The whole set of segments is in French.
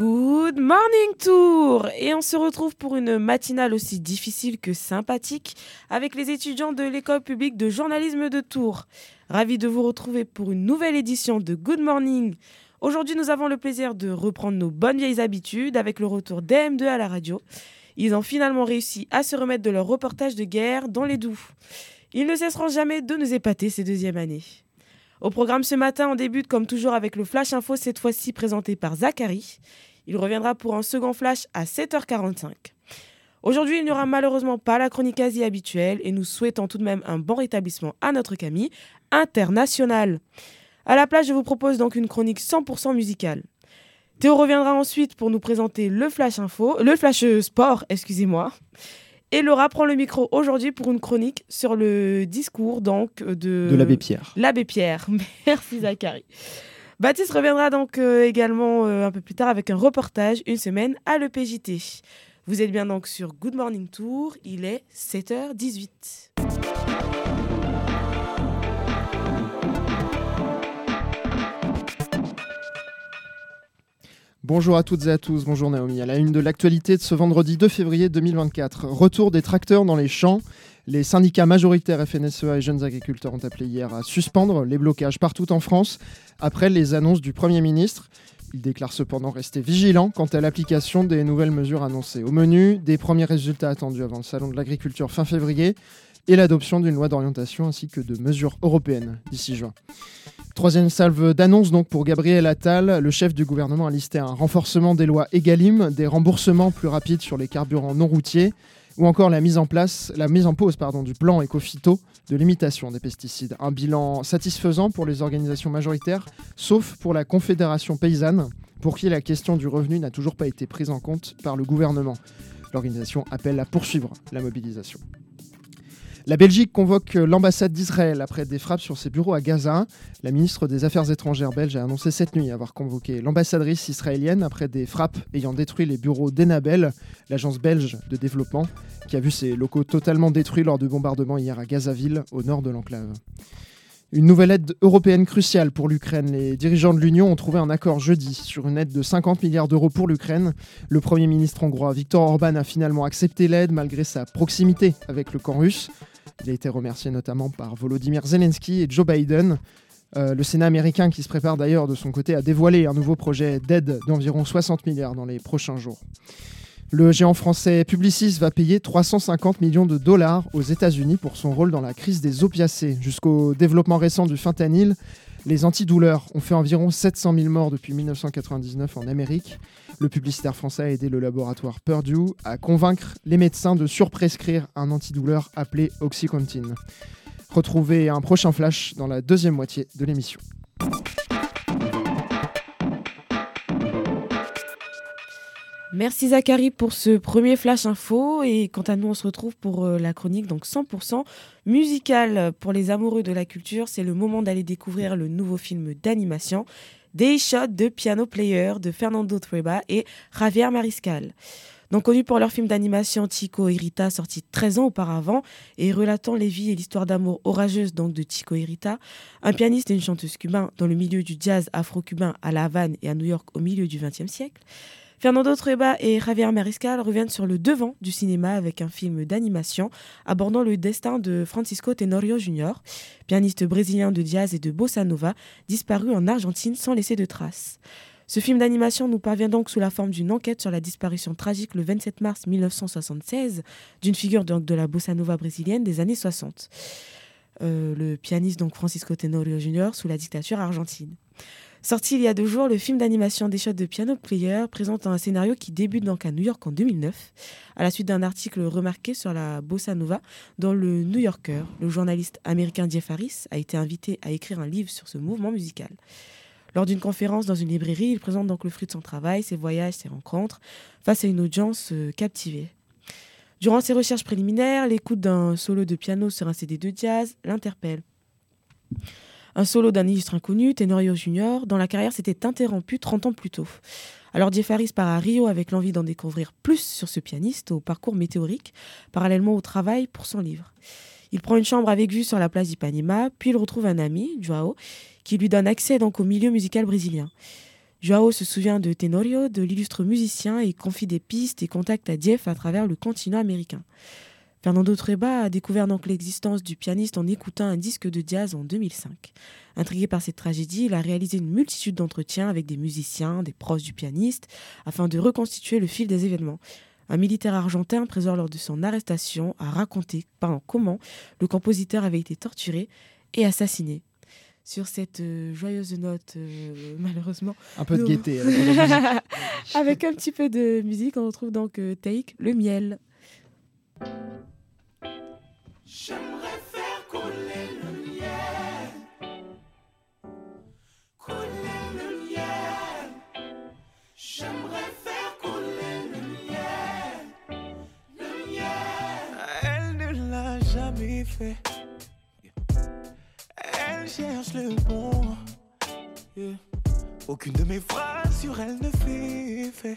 Good morning tour Et on se retrouve pour une matinale aussi difficile que sympathique avec les étudiants de l'école publique de journalisme de Tours. Ravi de vous retrouver pour une nouvelle édition de Good Morning. Aujourd'hui, nous avons le plaisir de reprendre nos bonnes vieilles habitudes avec le retour d'EM2 à la radio. Ils ont finalement réussi à se remettre de leur reportage de guerre dans les doux. Ils ne cesseront jamais de nous épater ces deuxième années. Au programme ce matin, on débute comme toujours avec le Flash Info, cette fois-ci présenté par Zachary. Il reviendra pour un second flash à 7h45. Aujourd'hui, il n'y aura malheureusement pas la chronique quasi habituelle et nous souhaitons tout de même un bon rétablissement à notre Camille international. À la place, je vous propose donc une chronique 100% musicale. Théo reviendra ensuite pour nous présenter le Flash Info, le Flash Sport, excusez-moi. Et Laura prend le micro aujourd'hui pour une chronique sur le discours donc de, de l'abbé Pierre. L'abbé Pierre. Merci Zachary. Baptiste reviendra donc euh, également euh, un peu plus tard avec un reportage, une semaine à l'EPJT. Vous êtes bien donc sur Good Morning Tour, il est 7h18. Bonjour à toutes et à tous, bonjour Naomi. À la une de l'actualité de ce vendredi 2 février 2024, retour des tracteurs dans les champs. Les syndicats majoritaires FNSEA et jeunes agriculteurs ont appelé hier à suspendre les blocages partout en France après les annonces du Premier ministre. Il déclare cependant rester vigilant quant à l'application des nouvelles mesures annoncées. Au menu, des premiers résultats attendus avant le Salon de l'agriculture fin février et l'adoption d'une loi d'orientation ainsi que de mesures européennes d'ici juin. Troisième salve d'annonce donc pour Gabriel Attal. Le chef du gouvernement a listé un renforcement des lois EGalim, des remboursements plus rapides sur les carburants non routiers ou encore la mise en place, la mise en pause pardon, du plan éco-phyto de limitation des pesticides. Un bilan satisfaisant pour les organisations majoritaires, sauf pour la Confédération paysanne, pour qui la question du revenu n'a toujours pas été prise en compte par le gouvernement. L'organisation appelle à poursuivre la mobilisation. La Belgique convoque l'ambassade d'Israël après des frappes sur ses bureaux à Gaza. La ministre des Affaires étrangères belge a annoncé cette nuit avoir convoqué l'ambassadrice israélienne après des frappes ayant détruit les bureaux d'Enabel, l'agence belge de développement, qui a vu ses locaux totalement détruits lors de bombardements hier à Gazaville, au nord de l'enclave. Une nouvelle aide européenne cruciale pour l'Ukraine. Les dirigeants de l'Union ont trouvé un accord jeudi sur une aide de 50 milliards d'euros pour l'Ukraine. Le Premier ministre hongrois Viktor Orban a finalement accepté l'aide malgré sa proximité avec le camp russe. Il a été remercié notamment par Volodymyr Zelensky et Joe Biden. Euh, le Sénat américain, qui se prépare d'ailleurs de son côté à dévoiler un nouveau projet d'aide d'environ 60 milliards dans les prochains jours. Le géant français Publicis va payer 350 millions de dollars aux États-Unis pour son rôle dans la crise des opiacés. Jusqu'au développement récent du fentanyl, les antidouleurs ont fait environ 700 000 morts depuis 1999 en Amérique. Le publicitaire français a aidé le laboratoire Purdue à convaincre les médecins de surprescrire un antidouleur appelé Oxycontin. Retrouvez un prochain flash dans la deuxième moitié de l'émission. Merci Zachary pour ce premier flash info et quant à nous on se retrouve pour euh, la chronique donc 100% musicale pour les amoureux de la culture, c'est le moment d'aller découvrir le nouveau film d'animation Day Shot de Piano Player de Fernando Trueba et Javier Mariscal. Donc connus pour leur film d'animation Chico et Rita sorti 13 ans auparavant et relatant les vies et l'histoire d'amour orageuse donc de Chico et Rita, un pianiste et une chanteuse cubain dans le milieu du jazz afro-cubain à La Havane et à New York au milieu du XXe siècle. Fernando Trueba et Javier Mariscal reviennent sur le devant du cinéma avec un film d'animation abordant le destin de Francisco Tenorio Jr., pianiste brésilien de jazz et de bossa nova, disparu en Argentine sans laisser de traces. Ce film d'animation nous parvient donc sous la forme d'une enquête sur la disparition tragique le 27 mars 1976 d'une figure de la bossa nova brésilienne des années 60. Euh, le pianiste donc Francisco Tenorio Jr. sous la dictature argentine. Sorti il y a deux jours, le film d'animation des shots de Piano Player présente un scénario qui débute donc à New York en 2009, à la suite d'un article remarqué sur la bossa nova dans le New Yorker. Le journaliste américain Jeff Harris a été invité à écrire un livre sur ce mouvement musical. Lors d'une conférence dans une librairie, il présente donc le fruit de son travail, ses voyages, ses rencontres, face à une audience euh, captivée. Durant ses recherches préliminaires, l'écoute d'un solo de piano sur un CD de jazz l'interpelle. Un solo d'un illustre inconnu, Tenorio Junior, dont la carrière s'était interrompue 30 ans plus tôt. Alors Jeff Harris part à Rio avec l'envie d'en découvrir plus sur ce pianiste au parcours météorique, parallèlement au travail pour son livre. Il prend une chambre avec vue sur la place d'Ipanema, puis il retrouve un ami, Joao, qui lui donne accès donc au milieu musical brésilien. Joao se souvient de Tenorio, de l'illustre musicien, et confie des pistes et contacts à Jeff à travers le continent américain. Fernando Treba a découvert donc l'existence du pianiste en écoutant un disque de jazz en 2005. Intrigué par cette tragédie, il a réalisé une multitude d'entretiens avec des musiciens, des proches du pianiste, afin de reconstituer le fil des événements. Un militaire argentin présent lors de son arrestation a raconté pendant comment le compositeur avait été torturé et assassiné. Sur cette euh, joyeuse note, euh, malheureusement. Un peu de gaieté. avec- Avec un petit peu de musique, on retrouve donc euh, Take, le miel. J'aimerais faire couler le miel. Couler le miel. J'aimerais faire couler le miel. Le miel. Elle ne l'a jamais fait. Elle cherche le bon. Aucune de mes phrases sur elle ne fait.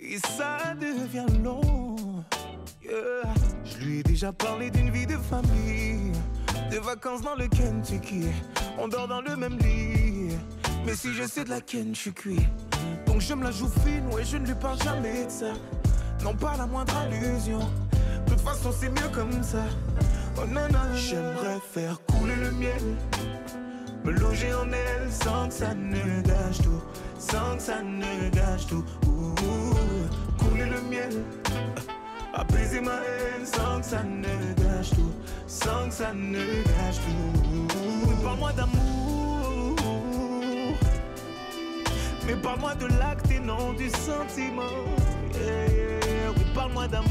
Et ça devient long. Je lui ai déjà parlé d'une vie de famille, de vacances dans le Kentucky. On dort dans le même lit, mais si je sais de laquelle je suis cuit. Donc je me la joue fine, ouais, je ne lui parle jamais de ça. Non, pas la moindre allusion. De toute façon, c'est mieux comme ça. Oh non, non, j'aimerais faire couler le miel. Me loger en elle sans que ça ne gâche tout. Sans que ça ne gâche tout. Ouh, couler le miel. Apaiser ma haine sans que ça ne gâche tout. Sans que ça ne gâche tout. Parle-moi d'amour. Mais parle-moi de l'acte et non du sentiment. Oui, parle-moi d'amour.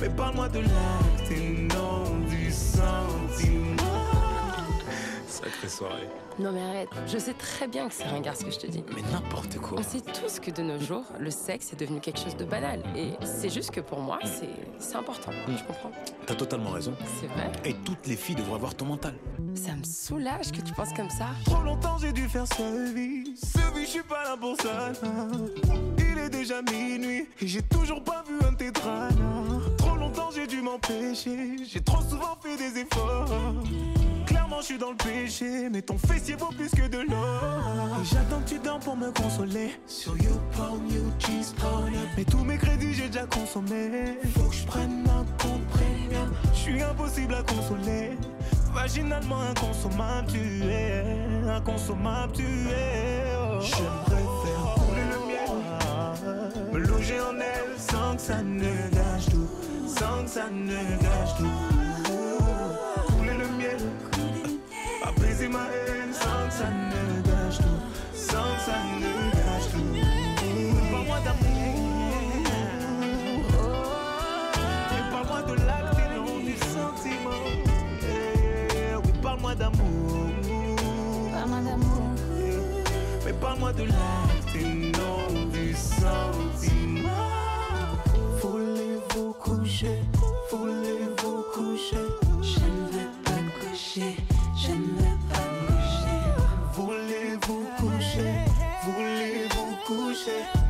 Mais parle-moi de l'acte et non Sacrée soirée. Non mais arrête, je sais très bien que c'est ringard ce que je te dis. Mais n'importe quoi. On sait tous que de nos jours, le sexe est devenu quelque chose de banal. Et c'est juste que pour moi, c'est c'est important. Tu comprends T'as totalement raison. C'est vrai. Et toutes les filles devraient avoir ton mental. Ça me soulage que tu penses comme ça. Trop longtemps j'ai dû faire ce vie. Ce vie, je suis pas là pour ça. Il est déjà minuit et j'ai toujours pas vu un tétra. Trop longtemps j'ai dû m'empêcher. J'ai trop souvent fait des efforts. Je suis dans le péché. Mais ton fessier vaut plus que de l'or. J'attends que tu dors pour me consoler. Sur YouPorn. Mais tous mes crédits, j'ai déjà consommé. Faut que je prenne un compte premium. Je suis impossible à consoler. Vaginalement inconsommable, tu es. Inconsommable, tu es. Oh. J'aimerais faire couler le miel. Me loger en elle sans que ça ne gâche tout. Sans que ça ne gâche tout. Apaiser ma haine sans que ça ne gâche tout. Sans que ça ne gâche tout. Parle-moi d'amour. Mais parle-moi de l'acte et non du sentiment. Yeah, Oui, parle-moi d'amour. Yeah. Mais parle-moi de l'acte et non du sentiment. Voulez-vous coucher? Voulez-vous Voulez-vous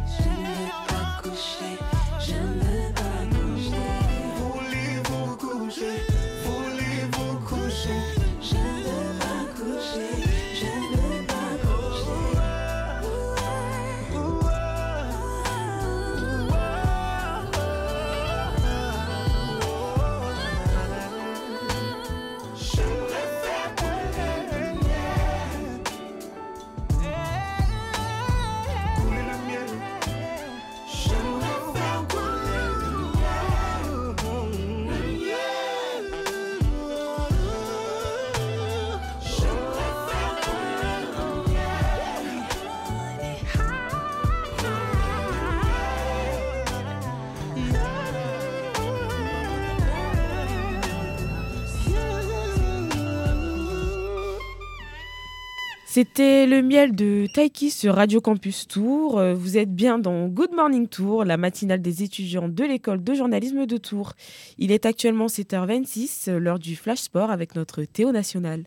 C'était le miel de Taiki sur Radio Campus Tour. Euh, vous êtes bien dans Good Morning Tour, la matinale des étudiants de l'école de journalisme de Tours. Il est actuellement 7h26, l'heure du Flash Sport avec notre Théo National.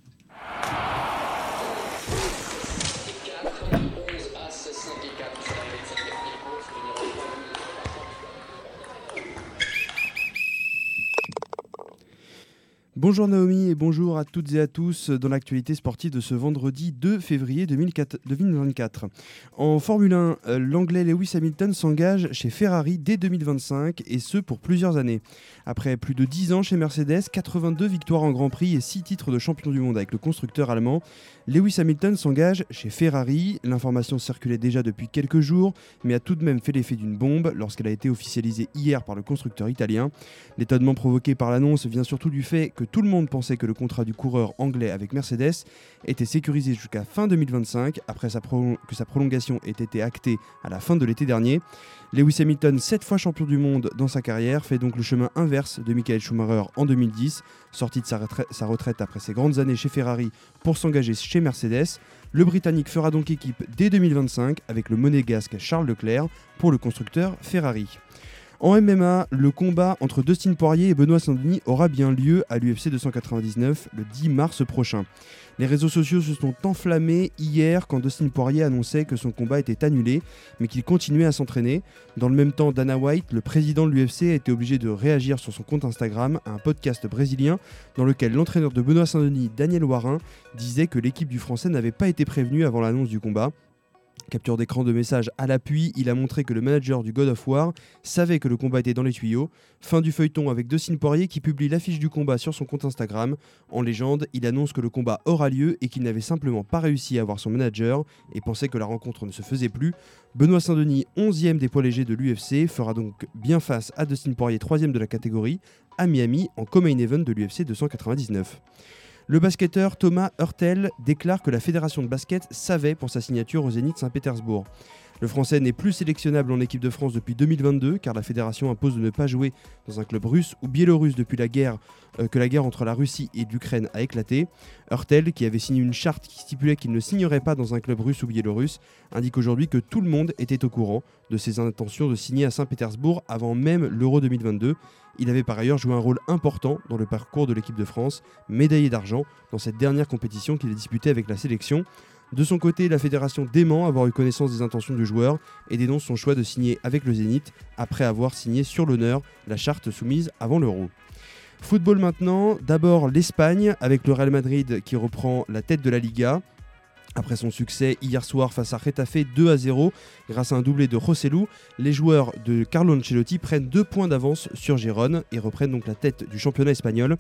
Bonjour Naomi et bonjour à toutes et à tous dans l'actualité sportive de ce vendredi 2 février 2024. En Formule 1, euh, l'anglais Lewis Hamilton s'engage chez Ferrari dès 2025 et ce pour plusieurs années. Après plus de 10 ans chez Mercedes, 82 victoires en Grand Prix et 6 titres de champion du monde avec le constructeur allemand, Lewis Hamilton s'engage chez Ferrari. L'information circulait déjà depuis quelques jours mais a tout de même fait l'effet d'une bombe lorsqu'elle a été officialisée hier par le constructeur italien. L'étonnement provoqué par l'annonce vient surtout du fait que tout le monde pensait que le contrat du coureur anglais avec Mercedes était sécurisé jusqu'à fin 2025, après que sa prolongation ait été actée à la fin de l'été dernier. Lewis Hamilton, 7 fois champion du monde dans sa carrière, fait donc le chemin inverse de Michael Schumacher en 2010, sorti de sa, sa retraite après ses grandes années chez Ferrari pour s'engager chez Mercedes. Le Britannique fera donc équipe dès 2025 avec le monégasque Charles Leclerc pour le constructeur Ferrari. En MMA, le combat entre Dustin Poirier et Benoît Saint-Denis aura bien lieu à l'UFC 299 le 10 mars prochain. Les réseaux sociaux se sont enflammés hier quand Dustin Poirier annonçait que son combat était annulé, mais qu'il continuait à s'entraîner. Dans le même temps, Dana White, le président de l'UFC, a été obligé de réagir sur son compte Instagram à un podcast brésilien dans lequel l'entraîneur de Benoît Saint-Denis, Daniel Warin, disait que l'équipe du Français n'avait pas été prévenue avant l'annonce du combat. Capture d'écran de message à l'appui, il a montré que le manager du God of War savait que le combat était dans les tuyaux. Fin du feuilleton avec Dustin Poirier qui publie l'affiche du combat sur son compte Instagram. En légende, il annonce que le combat aura lieu et qu'il n'avait simplement pas réussi à avoir son manager et pensait que la rencontre ne se faisait plus. Benoît Saint-Denis, 11e des poids légers de l'UFC, fera donc bien face à Dustin Poirier, 3e de la catégorie, à Miami en co-main event de l'UFC 299. Le basketteur Thomas Hurtel déclare que la fédération de basket savait pour sa signature au Zénith Saint-Pétersbourg. Le Français n'est plus sélectionnable en équipe de France depuis 2022 car la fédération impose de ne pas jouer dans un club russe ou biélorusse depuis la guerre euh, que la guerre entre la Russie et l'Ukraine a éclaté. Hurtel, qui avait signé une charte qui stipulait qu'il ne signerait pas dans un club russe ou biélorusse, indique aujourd'hui que tout le monde était au courant de ses intentions de signer à Saint-Pétersbourg avant même l'Euro 2022. Il avait par ailleurs joué un rôle important dans le parcours de l'équipe de France, médaillé d'argent dans cette dernière compétition qu'il a disputée avec la sélection. De son côté, la fédération dément avoir eu connaissance des intentions du joueur et dénonce son choix de signer avec le Zénith après avoir signé sur l'honneur la charte soumise avant l'Euro. Football maintenant, d'abord l'Espagne avec le Real Madrid qui reprend la tête de la Liga. Après son succès hier soir face à Retafe 2 à 0, grâce à un doublé de Rossellou, les joueurs de Carlo Ancelotti prennent deux points d'avance sur Gérone et reprennent donc la tête du championnat espagnol.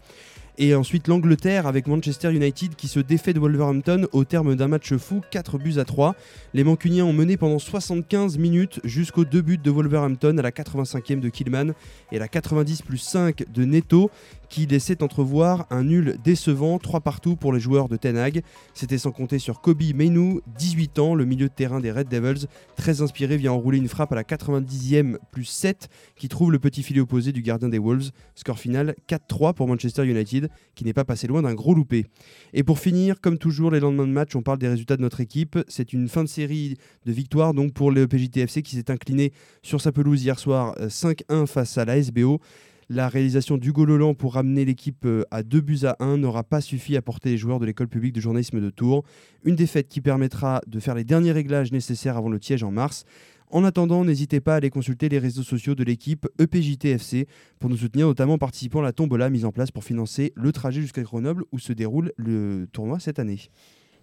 Et ensuite l'Angleterre avec Manchester United qui se défait de Wolverhampton au terme d'un match fou, 4 buts à 3. Les Mancuniens ont mené pendant 75 minutes jusqu'au deux buts de Wolverhampton à la 85e de Killman et à la 90 plus 5 de Neto qui laissait entrevoir un nul décevant, 3 partout pour les joueurs de Ten Hag. C'était sans compter sur Kobe Mainu, 18 ans, le milieu de terrain des Red Devils, très inspiré vient enrouler une frappe à la 90e plus 7 qui trouve le petit filet opposé du gardien des Wolves. Score final 4-3 pour Manchester United qui n'est pas passé loin d'un gros loupé. Et pour finir, comme toujours les lendemains de match, on parle des résultats de notre équipe. C'est une fin de série de victoires donc pour le PJTFC qui s'est incliné sur sa pelouse hier soir 5-1 euh, face à la SBO. La réalisation d'Hugo Lolan pour ramener l'équipe euh, à 2 buts à 1 n'aura pas suffi à porter les joueurs de l'école publique de journalisme de Tours. Une défaite qui permettra de faire les derniers réglages nécessaires avant le tiège en mars. En attendant, n'hésitez pas à aller consulter les réseaux sociaux de l'équipe EPJTFC pour nous soutenir, notamment en participant à la tombola mise en place pour financer le trajet jusqu'à Grenoble où se déroule le tournoi cette année.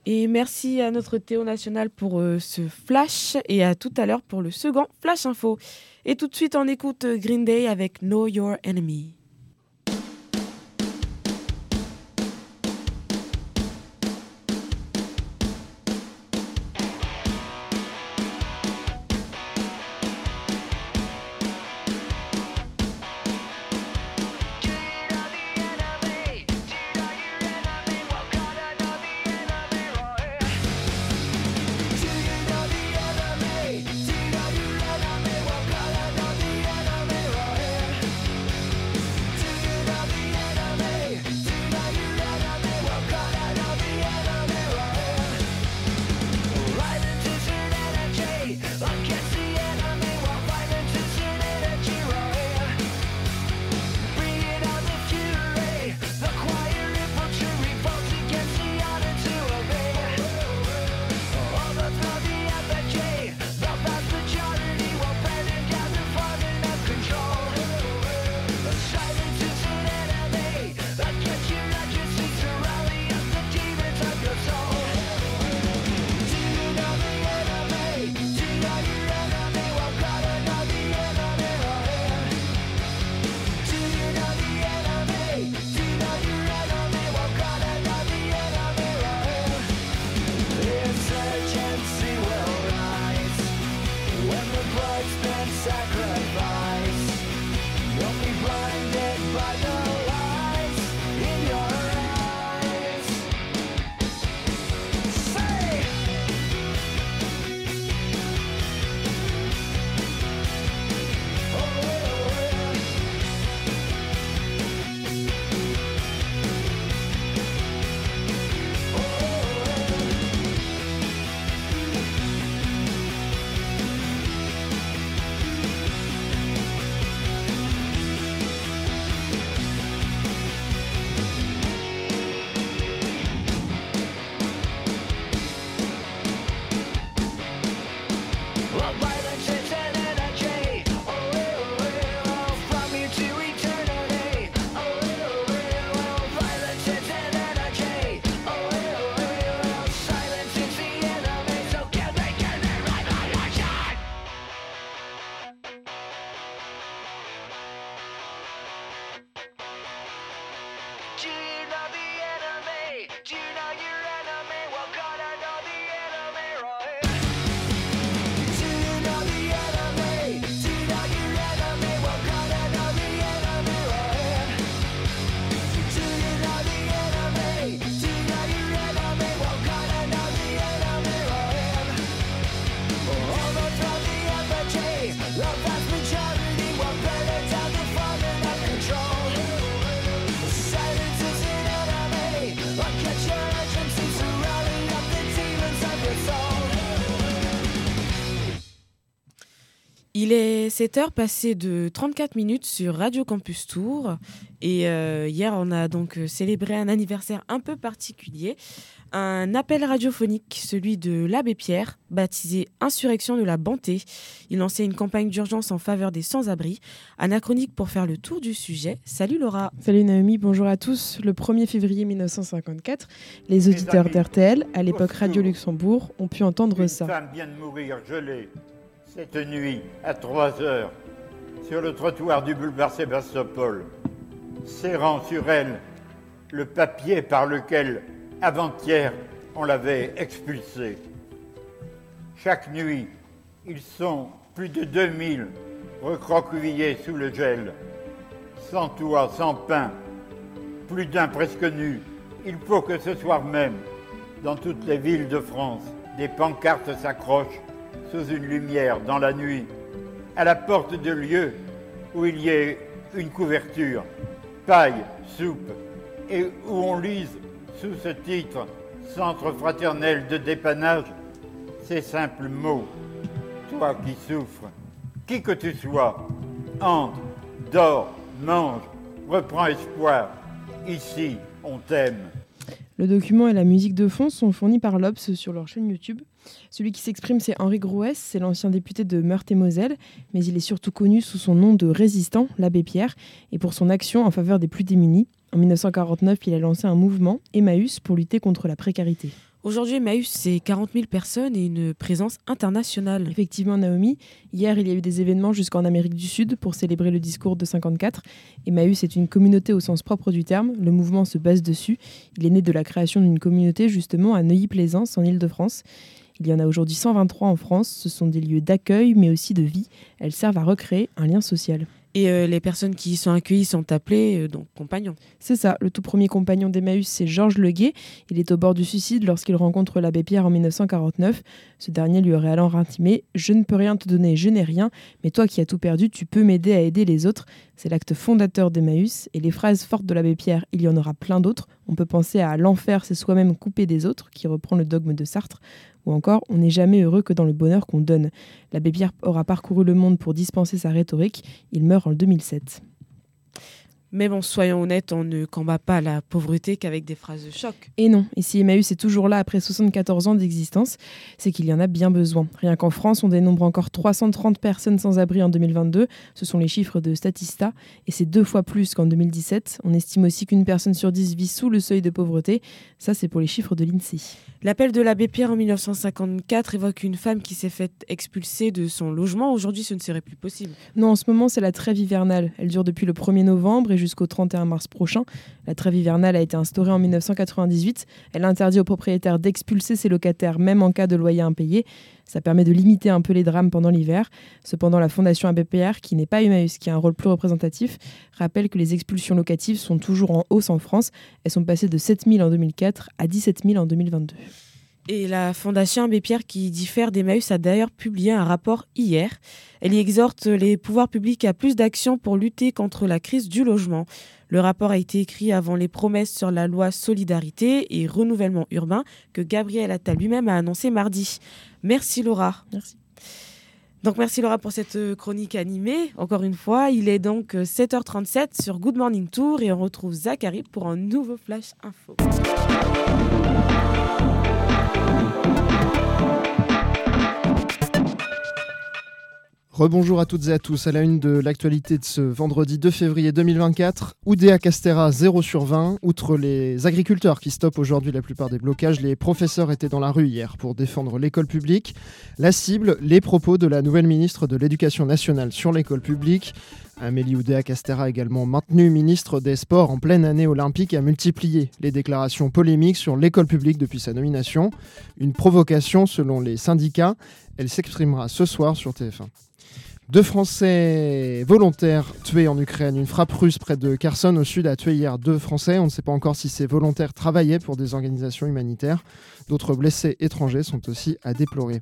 Et merci à notre Théo National pour euh, ce flash et à tout à l'heure pour le second Flash Info. Et tout de suite, on écoute Green Day avec Know Your Enemy. Il est 7 heures passées de 34 minutes sur Radio Campus Tour. Et euh, hier, on a donc euh, célébré un anniversaire un peu particulier. Un appel radiophonique, celui de l'abbé Pierre, baptisé Insurrection de la Banté. Il lançait une campagne d'urgence en faveur des sans-abri. Anachronique pour faire le tour du sujet. Salut Laura. Salut Naomi, bonjour à tous. Le 1er février 1954, les auditeurs d'RTL, à l'époque Radio Luxembourg, ont pu entendre ça. Une femme vient de mourir gelée cette nuit à 3 heures sur le trottoir du boulevard Sébastopol, serrant sur elle le papier par lequel, avant-hier, on l'avait expulsée. Chaque nuit, ils sont plus de 2000 recroquevillés sous le gel, sans toit, sans pain, plus d'un presque nu. Il faut que ce soir même, dans toutes les villes de France, des pancartes s'accrochent sous une lumière dans la nuit, à la porte de lieu où il y ait une couverture, paille, soupe, et où on lise sous ce titre Centre fraternel de dépannage ces simples mots. Toi qui souffres, qui que tu sois, entre, dors, mange, reprends espoir. Ici, on t'aime. Le document et la musique de fond sont fournis par l'Obs sur leur chaîne YouTube. Celui qui s'exprime, c'est Henri Grouès, c'est l'ancien député de Meurthe-et-Moselle, mais il est surtout connu sous son nom de résistant, l'abbé Pierre, et pour son action en faveur des plus démunis. En 1949, il a lancé un mouvement, Emmaüs, pour lutter contre la précarité. Aujourd'hui, Emmaüs, c'est 40 000 personnes et une présence internationale. Effectivement, Naomi, hier, il y a eu des événements jusqu'en Amérique du Sud pour célébrer le discours de 54. Emmaüs est une communauté au sens propre du terme. Le mouvement se base dessus. Il est né de la création d'une communauté justement à Neuilly-Plaisance, en Ile-de-France. Il y en a aujourd'hui 123 en France. Ce sont des lieux d'accueil, mais aussi de vie. Elles servent à recréer un lien social. Et euh, les personnes qui y sont accueillies sont appelées euh, donc compagnons. C'est ça. Le tout premier compagnon d'Emmaüs, c'est Georges Leguet. Il est au bord du suicide lorsqu'il rencontre l'abbé Pierre en 1949. Ce dernier lui aurait alors intimé Je ne peux rien te donner, je n'ai rien, mais toi qui as tout perdu, tu peux m'aider à aider les autres. C'est l'acte fondateur d'Emmaüs. Et les phrases fortes de l'abbé Pierre, il y en aura plein d'autres. On peut penser à L'enfer, c'est soi-même coupé des autres, qui reprend le dogme de Sartre. Ou encore, on n'est jamais heureux que dans le bonheur qu'on donne. L'abbé Pierre aura parcouru le monde pour dispenser sa rhétorique. Il meurt en 2007. Mais bon, soyons honnêtes, on ne combat pas la pauvreté qu'avec des phrases de choc. Et non, et si Emmaüs est toujours là après 74 ans d'existence, c'est qu'il y en a bien besoin. Rien qu'en France, on dénombre encore 330 personnes sans abri en 2022, ce sont les chiffres de Statista, et c'est deux fois plus qu'en 2017. On estime aussi qu'une personne sur dix vit sous le seuil de pauvreté, ça c'est pour les chiffres de l'INSEE. L'appel de l'abbé Pierre en 1954 évoque une femme qui s'est faite expulser de son logement. Aujourd'hui, ce ne serait plus possible. Non, en ce moment, c'est la trêve hivernale. Elle dure depuis le 1er novembre et jusqu'au 31 mars prochain. La trêve hivernale a été instaurée en 1998. Elle interdit aux propriétaires d'expulser ses locataires même en cas de loyer impayé. Ça permet de limiter un peu les drames pendant l'hiver. Cependant, la Fondation ABPR, qui n'est pas Emmaüs, qui a un rôle plus représentatif, rappelle que les expulsions locatives sont toujours en hausse en France. Elles sont passées de 7 000 en 2004 à 17 000 en 2022. Et la Fondation Abbé Pierre, qui diffère d'Emmaüs, a d'ailleurs publié un rapport hier. Elle y exhorte les pouvoirs publics à plus d'actions pour lutter contre la crise du logement. Le rapport a été écrit avant les promesses sur la loi solidarité et renouvellement urbain que Gabriel Attal lui-même a annoncé mardi. Merci Laura. Merci. Donc merci Laura pour cette chronique animée. Encore une fois, il est donc 7h37 sur Good Morning Tour et on retrouve Zachary pour un nouveau flash info. Rebonjour à toutes et à tous. À la une de l'actualité de ce vendredi 2 février 2024, Oudéa Castera 0 sur 20. Outre les agriculteurs qui stoppent aujourd'hui la plupart des blocages, les professeurs étaient dans la rue hier pour défendre l'école publique. La cible, les propos de la nouvelle ministre de l'Éducation nationale sur l'école publique. Amélie Oudéa Castera, également maintenue ministre des Sports en pleine année olympique, a multiplié les déclarations polémiques sur l'école publique depuis sa nomination. Une provocation selon les syndicats. Elle s'exprimera ce soir sur TF1. Deux Français volontaires tués en Ukraine. Une frappe russe près de Kherson au sud a tué hier deux Français. On ne sait pas encore si ces volontaires travaillaient pour des organisations humanitaires. D'autres blessés étrangers sont aussi à déplorer.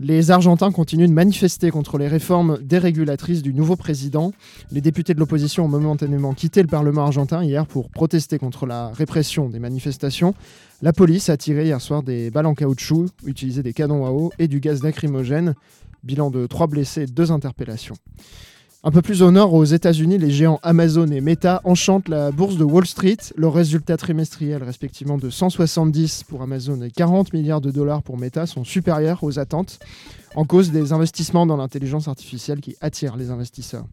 Les Argentins continuent de manifester contre les réformes dérégulatrices du nouveau président. Les députés de l'opposition ont momentanément quitté le Parlement argentin hier pour protester contre la répression des manifestations. La police a tiré hier soir des balles en caoutchouc, utilisé des canons à eau et du gaz lacrymogène. Bilan de trois blessés et deux interpellations. Un peu plus au nord, aux États-Unis, les géants Amazon et Meta enchantent la bourse de Wall Street. Leurs résultats trimestriels, respectivement de 170 pour Amazon et 40 milliards de dollars pour Meta, sont supérieurs aux attentes, en cause des investissements dans l'intelligence artificielle qui attirent les investisseurs.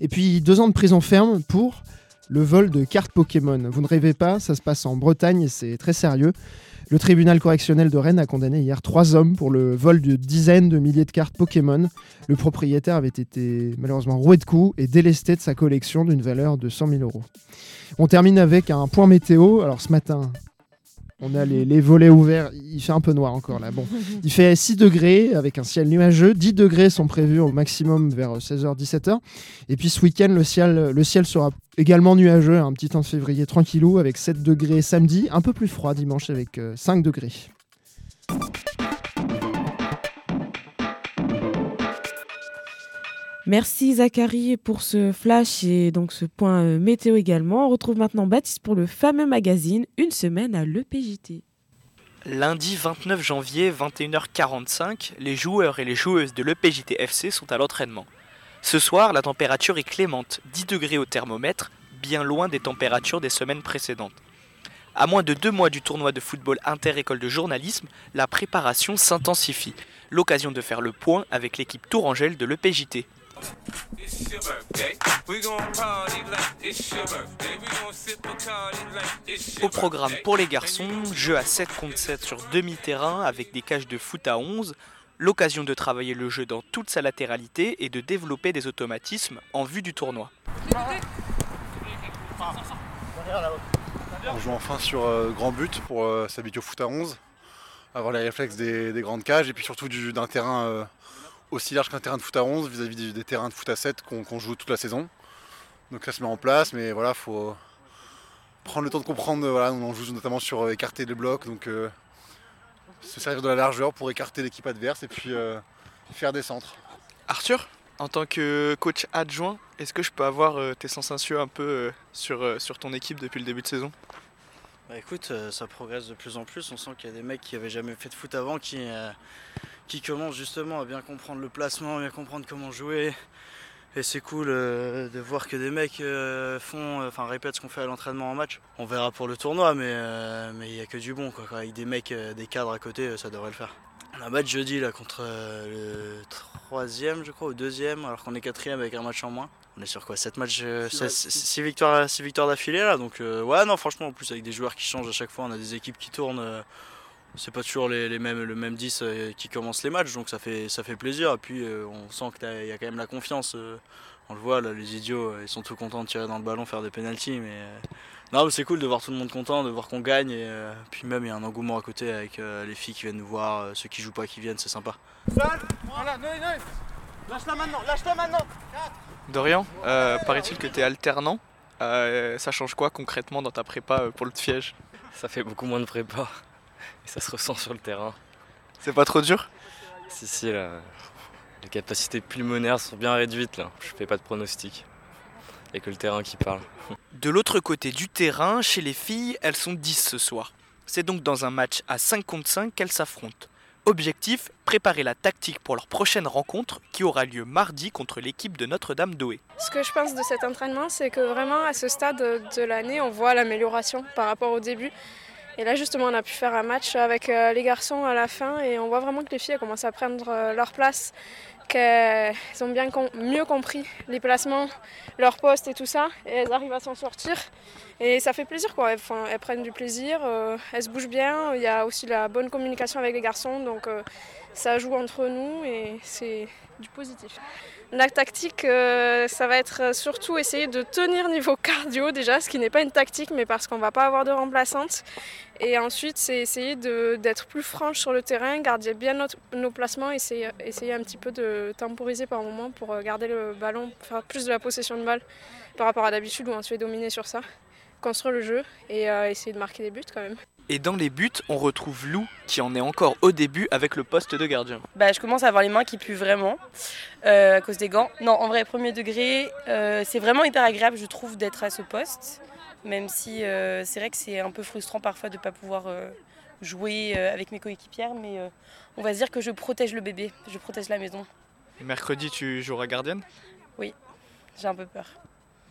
Et puis deux ans de prison ferme pour le vol de cartes Pokémon. Vous ne rêvez pas, ça se passe en Bretagne et c'est très sérieux. Le tribunal correctionnel de Rennes a condamné hier trois hommes pour le vol de dizaines de milliers de cartes Pokémon. Le propriétaire avait été malheureusement roué de coups et délesté de sa collection d'une valeur de 100 000 euros. On termine avec un point météo. Alors ce matin, on a les, les, volets ouverts. Il fait un peu noir encore là. Bon, il fait 6 degrés avec un ciel nuageux. 10 degrés sont prévus au maximum vers 16h, 17h. Et puis ce week-end, le ciel, le ciel sera également nuageux. Un petit temps de février tranquillou avec 7 degrés samedi. Un peu plus froid dimanche avec 5 degrés. Merci Zachary pour ce flash et donc ce point euh, météo également. On retrouve maintenant Baptiste pour le fameux magazine Une semaine à l'EPJT. Lundi 29 janvier, 21h45, les joueurs et les joueuses de l'EPJT FC sont à l'entraînement. Ce soir, la température est clémente, 10 degrés au thermomètre, bien loin des températures des semaines précédentes. À moins de deux mois du tournoi de football inter-école de journalisme, la préparation s'intensifie. L'occasion de faire le point avec l'équipe Tourangelle de l'EPJT. Au programme pour les garçons, jeu à 7 contre 7 sur demi-terrain avec des cages de foot à 11, l'occasion de travailler le jeu dans toute sa latéralité et de développer des automatismes en vue du tournoi. On joue enfin sur euh, grand but pour euh, s'habituer au foot à 11, avoir les réflexes des, des grandes cages et puis surtout d'un terrain euh, aussi large qu'un terrain de foot à 11 vis-à-vis des, des, terrains de foot à 7 qu'on qu joue toute la saison. Donc ça se met en place, mais voilà, faut prendre le temps de comprendre. Voilà, on joue notamment sur écarter les blocs, donc euh, se servir de la largeur pour écarter l'équipe adverse et puis euh, faire des centres. Arthur, en tant que coach adjoint, est-ce que je peux avoir euh, tes sensations un peu euh, sur, euh, sur ton équipe depuis le début de saison? Bah écoute, ça progresse de plus en plus. On sent qu'il y a des mecs qui avaient jamais fait de foot avant qui, qui commencent justement à bien comprendre le placement, bien comprendre comment jouer. Et c'est cool euh, de voir que des mecs euh, font, enfin répètent ce qu'on fait à l'entraînement en match. On verra pour le tournoi, mais euh, mais il y a que du bon quoi. Avec des mecs, des cadres à côté, ça devrait le faire. On a un match jeudi là contre le troisième, je crois, ou deuxième, alors qu'on est quatrième avec un match en moins. On est sur quoi? 7 matchs, 6 victoires, six victoires d'affilée là. Donc ouais, non, franchement, en plus avec des joueurs qui changent à chaque fois, on a des équipes qui tournent c'est pas toujours les, les, mêmes, le même 10 euh, qui commencent les matchs, donc ça fait, ça fait plaisir. Et puis euh, on sent qu'il y a quand même la confiance euh, on le voit là, les idiots, ils sont tout contents de tirer dans le ballon, faire des pénalties, mais non, mais c'est cool de voir tout le monde content, de voir qu'on gagne et puis même il y a un engouement à côté avec les filles qui viennent nous voir, ceux qui jouent pas qui viennent, c'est sympa. Voilà, Lâche-la maintenant, lâche-la maintenant. Dorian, euh, paraît-il que tu es alternant. Euh, ça change quoi concrètement dans ta prépa pour le Fiège Ça fait beaucoup moins de prépa et ça se ressent sur le terrain. C'est pas trop dur? Si, si, là, les capacités pulmonaires sont bien réduites là. Je fais pas de pronostic. Et que le terrain qui parle. De l'autre côté du terrain, chez les filles, elles sont 10 ce soir. C'est donc dans un match à 5 contre 5 qu'elles s'affrontent. Objectif, préparer la tactique pour leur prochaine rencontre qui aura lieu mardi contre l'équipe de Notre-Dame d'Oé. Ce que je pense de cet entraînement, c'est que vraiment à ce stade de l'année, on voit l'amélioration par rapport au début. Et là justement, on a pu faire un match avec euh, les garçons à la fin et on voit vraiment que les filles commencent à prendre euh, leur place qu'elles ont bien mieux compris les placements, leur poste et tout ça, et elles arrivent à s'en sortir. Et ça fait plaisir, quoi. Elles, prennent du plaisir, euh, elles se bougent bien. Il y a aussi la bonne communication avec les garçons, donc ça joue entre nous et c'est du positif. La tactique, euh, ça va être surtout essayer de tenir niveau cardio déjà, ce qui n'est pas une tactique, mais parce qu'on ne va pas avoir de remplaçante. Et ensuite, c'est essayer d'être plus franche sur le terrain, garder bien nos placements, essayer, essayer un petit peu de temporiser par moment pour garder le ballon, faire plus de la possession de balle par rapport à d'habitude où on se fait dominer sur ça construire le jeu et euh, essayer de marquer des buts quand même. Et dans les buts, on retrouve Lou qui en est encore au début avec le poste de gardien. Bah, je commence à avoir les mains qui puent vraiment euh, à cause des gants. Non, en vrai, premier degré, euh, c'est vraiment hyper agréable, je trouve, d'être à ce poste. Même si c'est vrai que c'est un peu frustrant parfois de ne pas pouvoir jouer avec mes coéquipières, mais on va dire que je protège le bébé, je protège la maison. mercredi, tu joueras gardienne? Oui, j'ai un peu peur.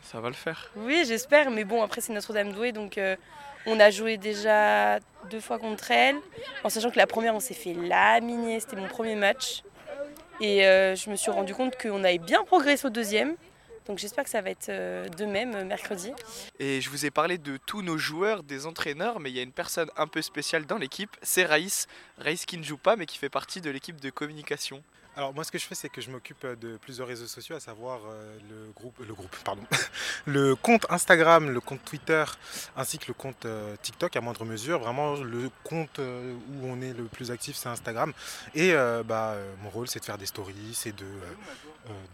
Ça va le faire. Oui, j'espère, mais bon, après c'est Notre-Dame douée, donc euh, on a joué déjà deux fois contre elle, en sachant que la première on s'est fait laminer, c'était mon premier match. Et euh, je me suis rendu compte qu'on avait bien progressé au deuxième. Donc j'espère que ça va être euh, de même mercredi. Et je vous ai parlé de tous nos joueurs, des entraîneurs, mais il y a une personne un peu spéciale dans l'équipe, c'est Raïs. Raïs qui ne joue pas mais qui fait partie de l'équipe de communication. Alors moi ce que je fais c'est que je m'occupe de plusieurs réseaux sociaux, à savoir euh, le groupe, le groupe, pardon, le compte Instagram, le compte Twitter, ainsi que le compte euh, TikTok à moindre mesure. Vraiment le compte euh, où on est le plus actif c'est Instagram. Et bah, mon rôle c'est de faire des stories, c'est de,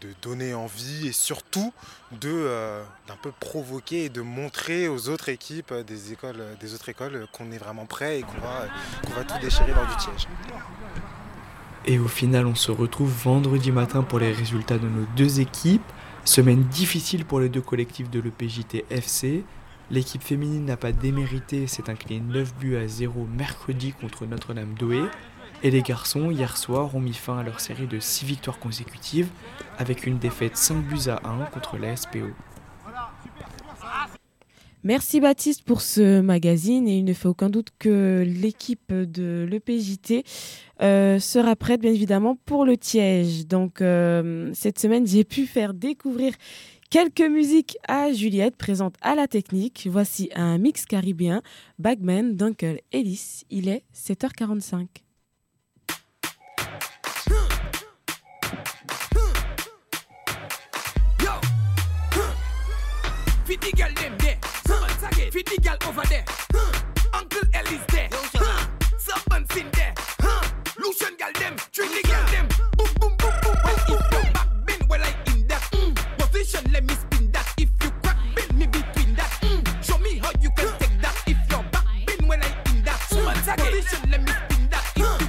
de donner envie et surtout de d'un peu provoquer et de montrer aux autres équipes des écoles, des autres écoles qu'on est vraiment prêt et qu'on va, va tout déchirer lors du siège. Et au final, on se retrouve vendredi matin pour les résultats de nos deux équipes. Semaine difficile pour les deux collectifs de l'EPJT FC. L'équipe féminine n'a pas démérité, s'est incliné 9 buts à 0 mercredi contre Notre-Dame d'Oé. Et les garçons, hier soir, ont mis fin à leur série de 6 victoires consécutives avec une défaite 5 buts à 1 contre la SPO. Merci Baptiste pour ce magazine et il ne fait aucun doute que l'équipe de l'EPJT euh, sera prête bien évidemment pour le Tiège. Donc euh, cette semaine j'ai pu faire découvrir quelques musiques à Juliette présente à la technique. Voici un mix caribéen Bagman d'Uncle Ellis. Il est 7h45. Feed the girl over there. Huh. Uncle Ellie's there. Huh. Servants in there. Huh. Lucian girl them. The girl them. Boom, boom, boom, boom. Well, if you back bend, well, I in that mm. position, let me spin that. If you crack bend me between that. Mm. Show me how you can take that. If you're back bend, well, I in that mm. position, let me spin that. If you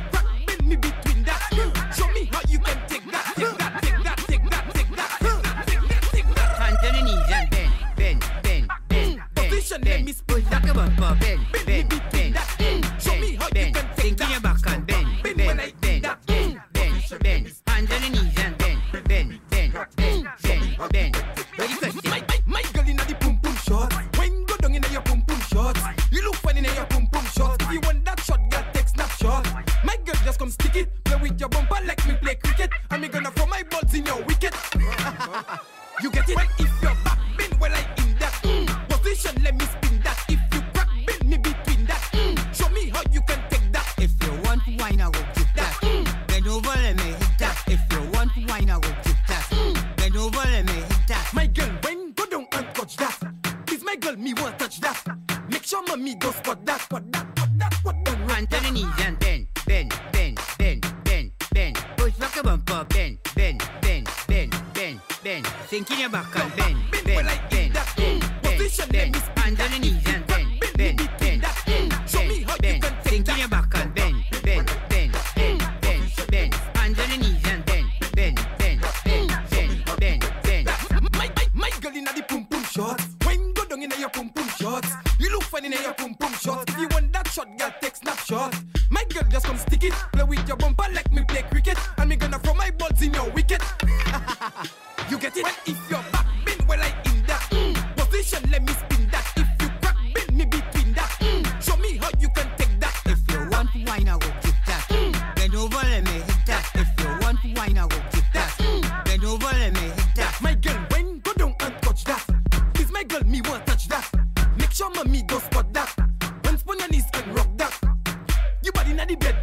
Pant on the knees and bend, bend, bend, bend, bend, bend. Push back a bumper, bend, bend, bend, bend, bend, bend. Sink in your back and bend, bend, bend.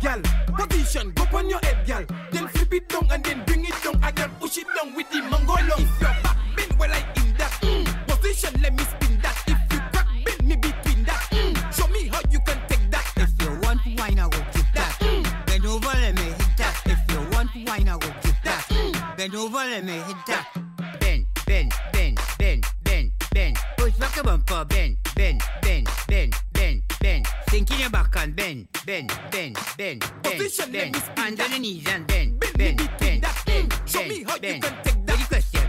Bed, gal. Position, go on your head, gal. Then flip it down and then bring it down again. Push it down with the mango long. If your back bend well, I in that mm. position. Let me spin that. If you crack bend me between that. Mm. Show me how you can take that. If you want wine, I will kick that. Bend over, let me hit that. If you want wine, I will kick that. Bend over, let me hit that. Bend, bend, bend, bend, bend, bend. Push back a bumper, bend, bend, bend, bend, bend, bend, bend, bend, Position, let bend. me spin Hands on the knees and bend, bend, bend, bend, bend, Show me how you bend. can take that. Any question?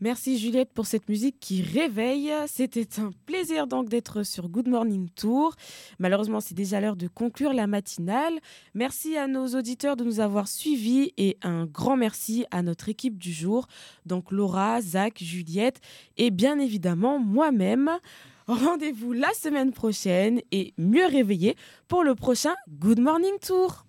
Merci Juliette pour cette musique qui réveille. C'était un plaisir donc d'être sur Good Morning Tour. Malheureusement, c'est déjà l'heure de conclure la matinale. Merci à nos auditeurs de nous avoir suivis et un grand merci à notre équipe du jour, donc Laura, Zach, Juliette et bien évidemment moi-même. Rendez-vous la semaine prochaine et mieux réveillé pour le prochain Good Morning Tour.